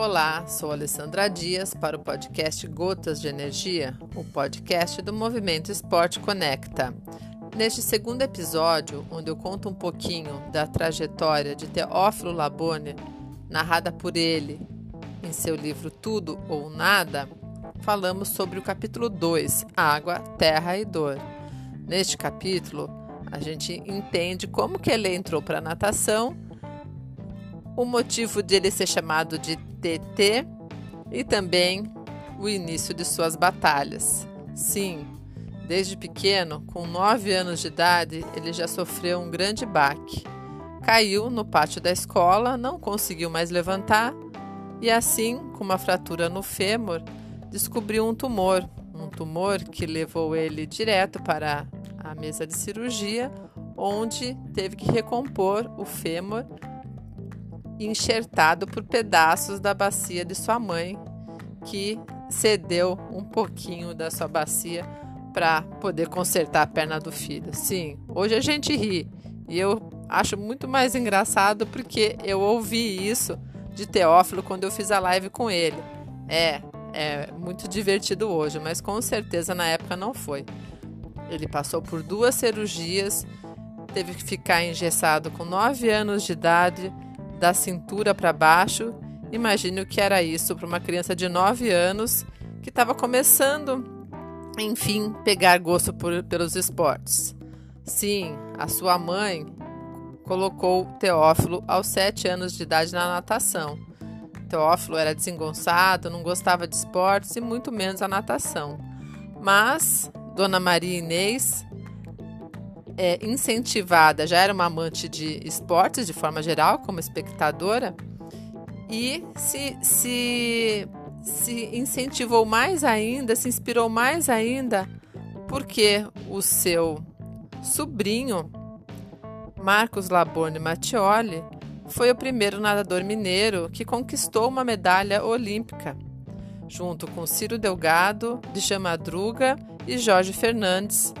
Olá, sou Alessandra Dias para o podcast Gotas de Energia, o podcast do Movimento Esporte Conecta. Neste segundo episódio, onde eu conto um pouquinho da trajetória de Teófilo Labone, narrada por ele em seu livro Tudo ou Nada, falamos sobre o capítulo 2, Água, Terra e Dor. Neste capítulo, a gente entende como que ele entrou para a natação, o motivo de ele ser chamado de TT e também o início de suas batalhas. Sim, desde pequeno, com 9 anos de idade, ele já sofreu um grande baque. Caiu no pátio da escola, não conseguiu mais levantar e assim, com uma fratura no fêmur, descobriu um tumor, um tumor que levou ele direto para a mesa de cirurgia, onde teve que recompor o fêmur enxertado por pedaços da bacia de sua mãe, que cedeu um pouquinho da sua bacia para poder consertar a perna do filho. Sim, hoje a gente ri e eu acho muito mais engraçado porque eu ouvi isso de Teófilo quando eu fiz a live com ele. É, é muito divertido hoje, mas com certeza na época não foi. Ele passou por duas cirurgias, teve que ficar engessado com 9 anos de idade, da cintura para baixo. Imagine o que era isso para uma criança de 9 anos que estava começando, enfim, pegar gosto por, pelos esportes. Sim, a sua mãe colocou Teófilo aos 7 anos de idade na natação. Teófilo era desengonçado, não gostava de esportes e muito menos a natação. Mas Dona Maria Inês, é, incentivada, já era uma amante de esportes de forma geral, como espectadora, e se, se, se incentivou mais ainda, se inspirou mais ainda, porque o seu sobrinho, Marcos Laborne Mattioli, foi o primeiro nadador mineiro que conquistou uma medalha olímpica, junto com Ciro Delgado, Djalma Madruga e Jorge Fernandes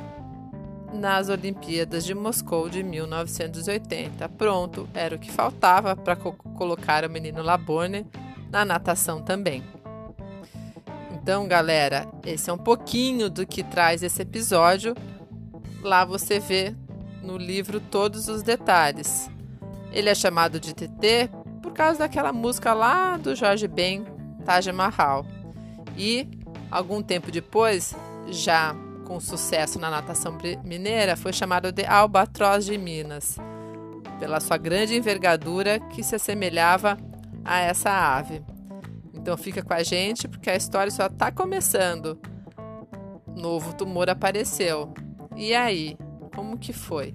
nas Olimpíadas de Moscou de 1980. Pronto, era o que faltava para co colocar o menino Labone na natação também. Então, galera, esse é um pouquinho do que traz esse episódio. Lá você vê no livro todos os detalhes. Ele é chamado de TT por causa daquela música lá do Jorge Ben, Taj Mahal. E algum tempo depois já com sucesso na natação mineira, foi chamado de Albatroz de Minas, pela sua grande envergadura que se assemelhava a essa ave. Então fica com a gente porque a história só está começando. Novo tumor apareceu. E aí, como que foi?